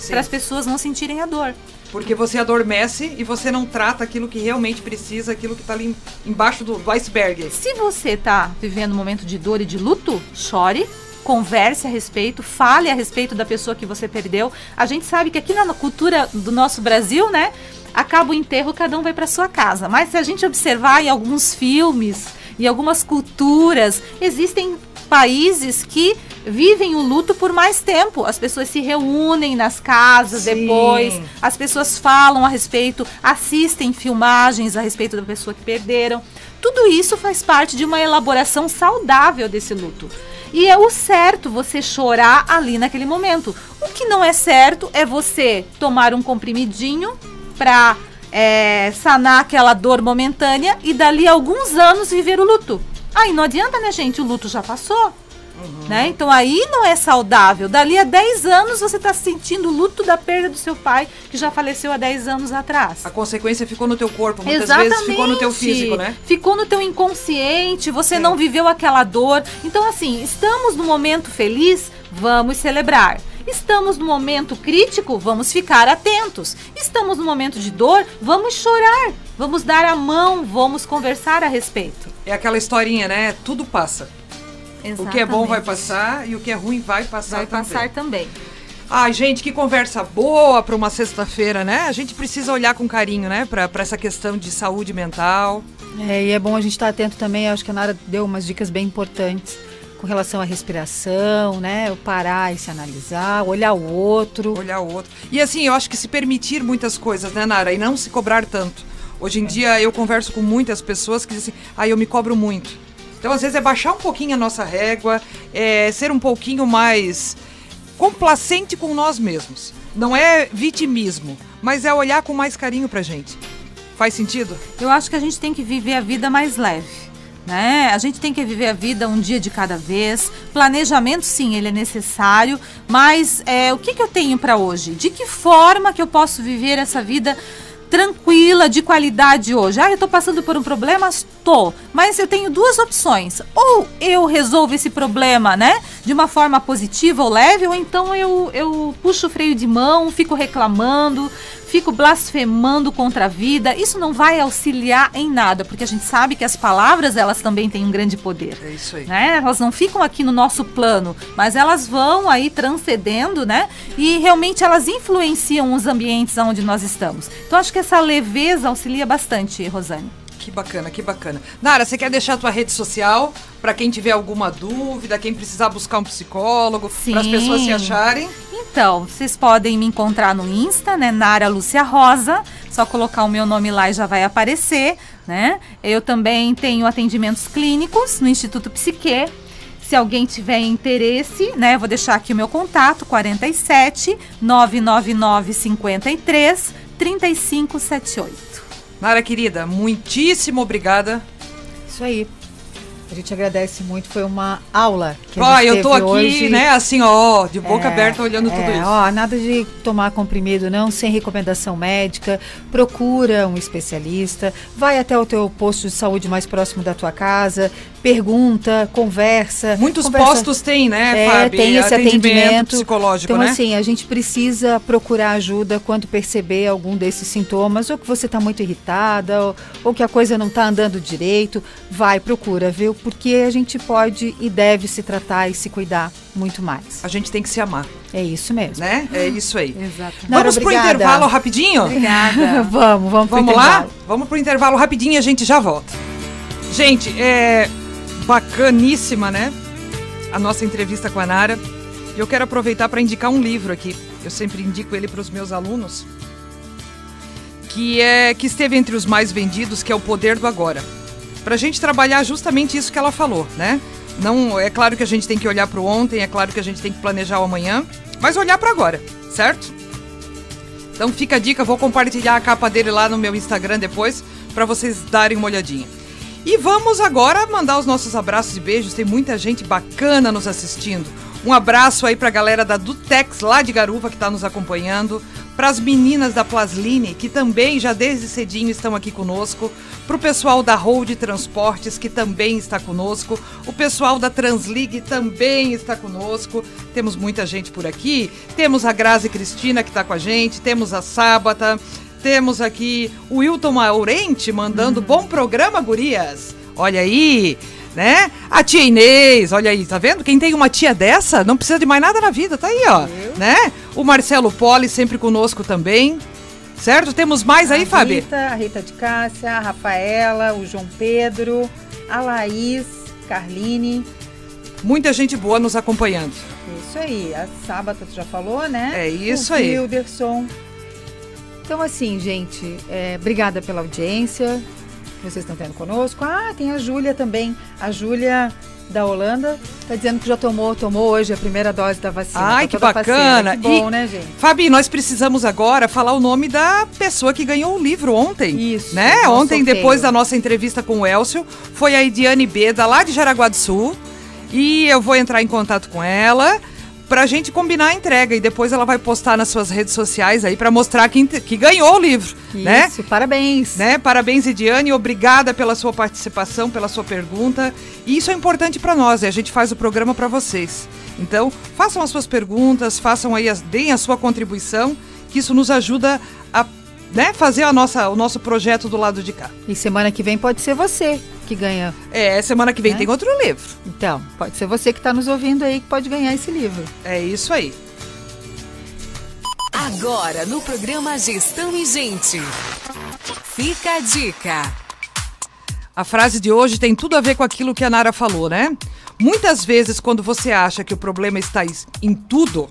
para as pessoas não sentirem a dor. Porque você adormece e você não trata aquilo que realmente precisa, aquilo que está ali embaixo do, do iceberg. Se você está vivendo um momento de dor e de luto, chore, converse a respeito, fale a respeito da pessoa que você perdeu. A gente sabe que aqui na cultura do nosso Brasil, né, acaba o enterro, cada um vai para sua casa. Mas se a gente observar em alguns filmes, em algumas culturas, existem países que vivem o luto por mais tempo. As pessoas se reúnem nas casas Sim. depois, as pessoas falam a respeito, assistem filmagens a respeito da pessoa que perderam. Tudo isso faz parte de uma elaboração saudável desse luto. E é o certo você chorar ali naquele momento. O que não é certo é você tomar um comprimidinho para é, sanar aquela dor momentânea e dali a alguns anos viver o luto. Aí não adianta, né, gente? O luto já passou. Uhum. Né? Então aí não é saudável. Dali a 10 anos você está sentindo o luto da perda do seu pai, que já faleceu há 10 anos atrás. A consequência ficou no teu corpo, muitas Exatamente. vezes ficou no teu físico, né? Ficou no teu inconsciente, você é. não viveu aquela dor. Então, assim, estamos no momento feliz, vamos celebrar. Estamos no momento crítico, vamos ficar atentos. Estamos no momento de dor, vamos chorar. Vamos dar a mão, vamos conversar a respeito. É aquela historinha, né? Tudo passa. Exatamente. O que é bom vai passar e o que é ruim vai passar vai também. passar também. Ai, gente, que conversa boa para uma sexta-feira, né? A gente precisa olhar com carinho, né, para essa questão de saúde mental. É, e é bom a gente estar tá atento também. Acho que a Nara deu umas dicas bem importantes com relação à respiração, né? O parar e se analisar, olhar o outro. Olhar o outro. E assim, eu acho que se permitir muitas coisas, né, Nara? E não se cobrar tanto. Hoje em dia eu converso com muitas pessoas que dizem assim, ah, eu me cobro muito. Então, às vezes, é baixar um pouquinho a nossa régua, é ser um pouquinho mais complacente com nós mesmos. Não é vitimismo, mas é olhar com mais carinho pra gente. Faz sentido? Eu acho que a gente tem que viver a vida mais leve. Né? A gente tem que viver a vida um dia de cada vez. Planejamento, sim, ele é necessário, mas é, o que, que eu tenho para hoje? De que forma que eu posso viver essa vida tranquila, de qualidade hoje. Ah, eu tô passando por um problema? Estou. Mas eu tenho duas opções. Ou eu resolvo esse problema, né? De uma forma positiva ou leve, ou então eu, eu puxo o freio de mão, fico reclamando, fico blasfemando contra a vida. Isso não vai auxiliar em nada, porque a gente sabe que as palavras elas também têm um grande poder. É isso aí. Né? Elas não ficam aqui no nosso plano, mas elas vão aí transcendendo, né? E realmente elas influenciam os ambientes onde nós estamos. Então acho que essa leveza auxilia bastante, Rosane. Que bacana, que bacana. Nara, você quer deixar a tua rede social para quem tiver alguma dúvida, quem precisar buscar um psicólogo, para as pessoas se acharem? Então, vocês podem me encontrar no Insta, né, Nara Lúcia Rosa. Só colocar o meu nome lá e já vai aparecer, né? Eu também tenho atendimentos clínicos no Instituto Psique. Se alguém tiver interesse, né, vou deixar aqui o meu contato: 47 999 53 3578. Nara querida, muitíssimo obrigada. Isso aí. A gente agradece muito, foi uma aula que a gente eu tô aqui, hoje. né, assim, ó, de boca é, aberta olhando é, tudo isso. Ó, nada de tomar comprimido não, sem recomendação médica. Procura um especialista, vai até o teu posto de saúde mais próximo da tua casa, pergunta, conversa. Muitos conversa, postos têm, né, é, Fábio? Tem esse atendimento, atendimento psicológico, então, né? assim, a gente precisa procurar ajuda quando perceber algum desses sintomas, ou que você está muito irritada, ou, ou que a coisa não está andando direito. Vai, procura, viu? Porque a gente pode e deve se tratar e se cuidar muito mais. A gente tem que se amar. É isso mesmo. Né? É isso aí. Exato. Vamos para o intervalo rapidinho? Obrigada. vamos, vamos Vamos lá? Vamos para o intervalo rapidinho e a gente já volta. Gente, é bacaníssima, né? A nossa entrevista com a Nara. E eu quero aproveitar para indicar um livro aqui. Eu sempre indico ele para os meus alunos. Que é que esteve entre os mais vendidos, que é O Poder do Agora para a gente trabalhar justamente isso que ela falou, né? Não, é claro que a gente tem que olhar para o ontem, é claro que a gente tem que planejar o amanhã, mas olhar para agora, certo? Então fica a dica, vou compartilhar a capa dele lá no meu Instagram depois para vocês darem uma olhadinha. E vamos agora mandar os nossos abraços e beijos, tem muita gente bacana nos assistindo. Um abraço aí para a galera da Dutex lá de Garuva que está nos acompanhando para as meninas da Plasline, que também já desde cedinho estão aqui conosco, para o pessoal da Road Transportes, que também está conosco, o pessoal da Translig também está conosco, temos muita gente por aqui, temos a Grazi Cristina que está com a gente, temos a Sábata, temos aqui o Wilton Maurente mandando uhum. bom programa, gurias. Olha aí, né? A tia Inês, olha aí, tá vendo? Quem tem uma tia dessa não precisa de mais nada na vida, tá aí, ó, Eu? né? O Marcelo Poli sempre conosco também. Certo? Temos mais aí, Fabi? Rita, a Rita de Cássia, a Rafaela, o João Pedro, a Laís, Carline. Muita gente boa nos acompanhando. Isso aí. A Sábata, tu já falou, né? É isso o aí. Wilderson. Então, assim, gente, é, obrigada pela audiência que vocês estão tendo conosco. Ah, tem a Júlia também. A Júlia da Holanda está dizendo que já tomou, tomou hoje a primeira dose da vacina. Ai, tá que bacana. Que bom, e, né, gente? Fabi, nós precisamos agora falar o nome da pessoa que ganhou o livro ontem. Isso. Né? Ontem, sorteio. depois da nossa entrevista com o Elcio, foi a Ediane Beda, lá de Jaraguá do Sul. E eu vou entrar em contato com ela pra gente combinar a entrega e depois ela vai postar nas suas redes sociais aí para mostrar que, que ganhou o livro, né? Isso, né? parabéns. Né? Parabéns, Ediane, obrigada pela sua participação, pela sua pergunta. E isso é importante para nós, e a gente faz o programa para vocês. Então, façam as suas perguntas, façam aí, as, deem a sua contribuição, que isso nos ajuda a né, fazer a nossa, o nosso projeto do lado de cá. E semana que vem pode ser você que ganha. É, semana que vem né? tem outro livro. Então, pode ser você que está nos ouvindo aí que pode ganhar esse livro. É isso aí. Agora, no programa Gestão e Gente. Fica a dica. A frase de hoje tem tudo a ver com aquilo que a Nara falou, né? Muitas vezes, quando você acha que o problema está em tudo,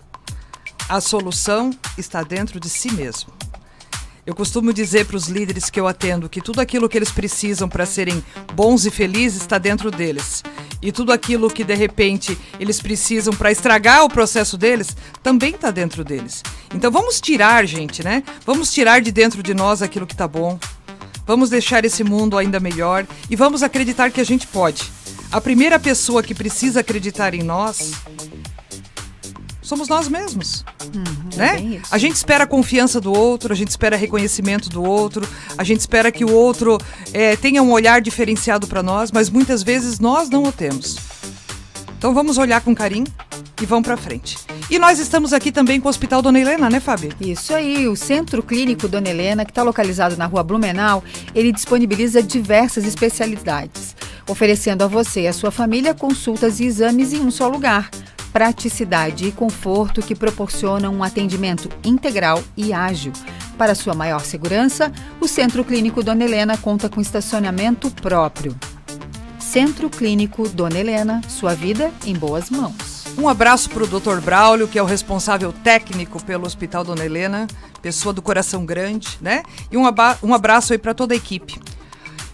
a solução está dentro de si mesmo. Eu costumo dizer para os líderes que eu atendo que tudo aquilo que eles precisam para serem bons e felizes está dentro deles. E tudo aquilo que de repente eles precisam para estragar o processo deles também está dentro deles. Então vamos tirar, gente, né? Vamos tirar de dentro de nós aquilo que está bom. vamos deixar esse mundo ainda melhor e vamos acreditar que a gente pode. A primeira pessoa que precisa acreditar em nós somos nós mesmos. Uhum, né? a gente espera a confiança do outro, a gente espera reconhecimento do outro, a gente espera que o outro é, tenha um olhar diferenciado para nós, mas muitas vezes nós não o temos. Então vamos olhar com carinho e vamos para frente. E nós estamos aqui também com o Hospital Dona Helena, né, Fábio? Isso aí, o Centro Clínico Dona Helena, que está localizado na Rua Blumenau, ele disponibiliza diversas especialidades, oferecendo a você e a sua família consultas e exames em um só lugar praticidade e conforto que proporcionam um atendimento integral e ágil. Para sua maior segurança, o Centro Clínico Dona Helena conta com estacionamento próprio. Centro Clínico Dona Helena, sua vida em boas mãos. Um abraço para o Dr. Braulio, que é o responsável técnico pelo Hospital Dona Helena, pessoa do coração grande, né? E um, um abraço aí para toda a equipe.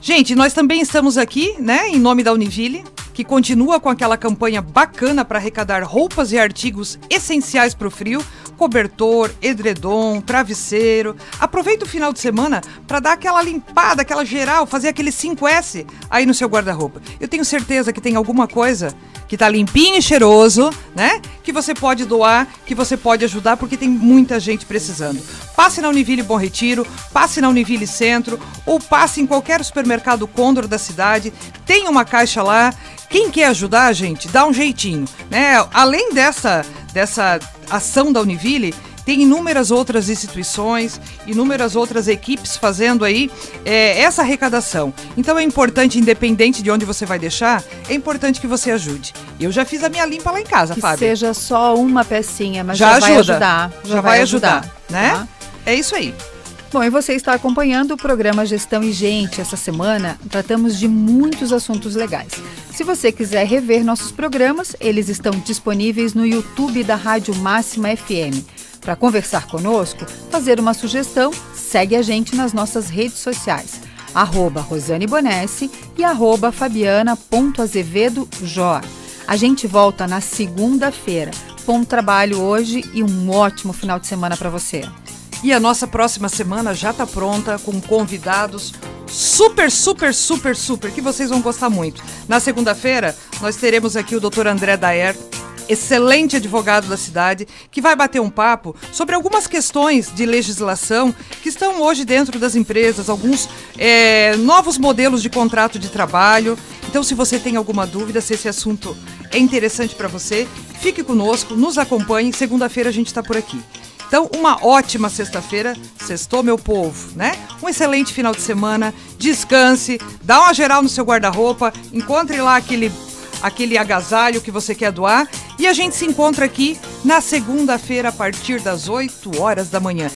Gente, nós também estamos aqui, né, em nome da Univille, que continua com aquela campanha bacana para arrecadar roupas e artigos essenciais para o frio, cobertor, edredom, travesseiro. Aproveita o final de semana para dar aquela limpada, aquela geral, fazer aquele 5S aí no seu guarda-roupa. Eu tenho certeza que tem alguma coisa que tá limpinho e cheiroso, né? Que você pode doar, que você pode ajudar, porque tem muita gente precisando. Passe na Univille Bom Retiro, passe na Univille Centro, ou passe em qualquer supermercado Condor da cidade, tem uma caixa lá. Quem quer ajudar, gente, dá um jeitinho, né? Além dessa, dessa ação da Univille, tem inúmeras outras instituições, inúmeras outras equipes fazendo aí é, essa arrecadação. Então é importante, independente de onde você vai deixar, é importante que você ajude. Eu já fiz a minha limpa lá em casa, que Fábio. seja só uma pecinha, mas já, já vai ajudar. Já, já vai, ajudar, ajudar né? Tá? É isso aí. Bom, e você está acompanhando o programa Gestão e Gente. Essa semana tratamos de muitos assuntos legais. Se você quiser rever nossos programas, eles estão disponíveis no YouTube da Rádio Máxima FM. Para conversar conosco, fazer uma sugestão, segue a gente nas nossas redes sociais. Arroba Rosane Bonesse e arroba. A gente volta na segunda-feira. Bom trabalho hoje e um ótimo final de semana para você. E a nossa próxima semana já está pronta com convidados super, super, super, super, que vocês vão gostar muito. Na segunda-feira, nós teremos aqui o Dr. André Daer, excelente advogado da cidade, que vai bater um papo sobre algumas questões de legislação que estão hoje dentro das empresas, alguns é, novos modelos de contrato de trabalho. Então, se você tem alguma dúvida, se esse assunto é interessante para você, fique conosco, nos acompanhe. Segunda-feira a gente está por aqui. Então, uma ótima sexta-feira. Sextou, meu povo, né? Um excelente final de semana. Descanse, dá uma geral no seu guarda-roupa, encontre lá aquele aquele agasalho que você quer doar. E a gente se encontra aqui na segunda-feira a partir das 8 horas da manhã.